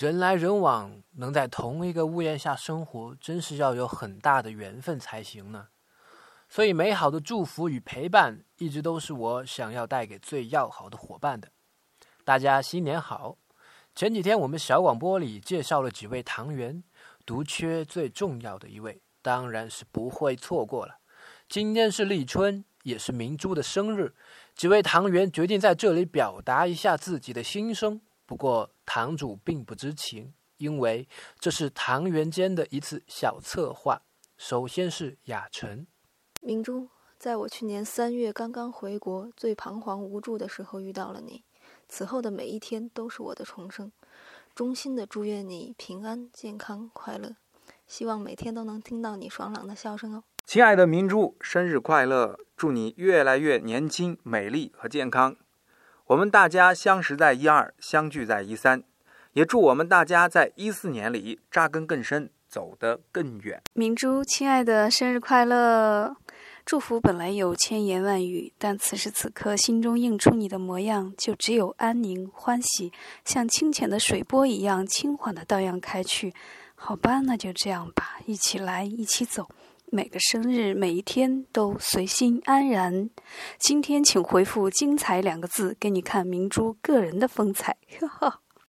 人来人往，能在同一个屋檐下生活，真是要有很大的缘分才行呢。所以，美好的祝福与陪伴，一直都是我想要带给最要好的伙伴的。大家新年好！前几天我们小广播里介绍了几位唐员，独缺最重要的一位，当然是不会错过了。今天是立春，也是明珠的生日，几位唐员决定在这里表达一下自己的心声。不过堂主并不知情，因为这是唐元间的一次小策划。首先是雅晨。明珠，在我去年三月刚刚回国、最彷徨无助的时候遇到了你，此后的每一天都是我的重生。衷心的祝愿你平安、健康、快乐，希望每天都能听到你爽朗的笑声哦。亲爱的明珠，生日快乐！祝你越来越年轻、美丽和健康。我们大家相识在一二，相聚在一三，也祝我们大家在一四年里扎根更深。走得更远，明珠，亲爱的，生日快乐！祝福本来有千言万语，但此时此刻心中映出你的模样，就只有安宁、欢喜，像清浅的水波一样轻缓地荡漾开去。好吧，那就这样吧，一起来，一起走，每个生日，每一天都随心安然。今天请回复“精彩”两个字，给你看明珠个人的风采。哈哈。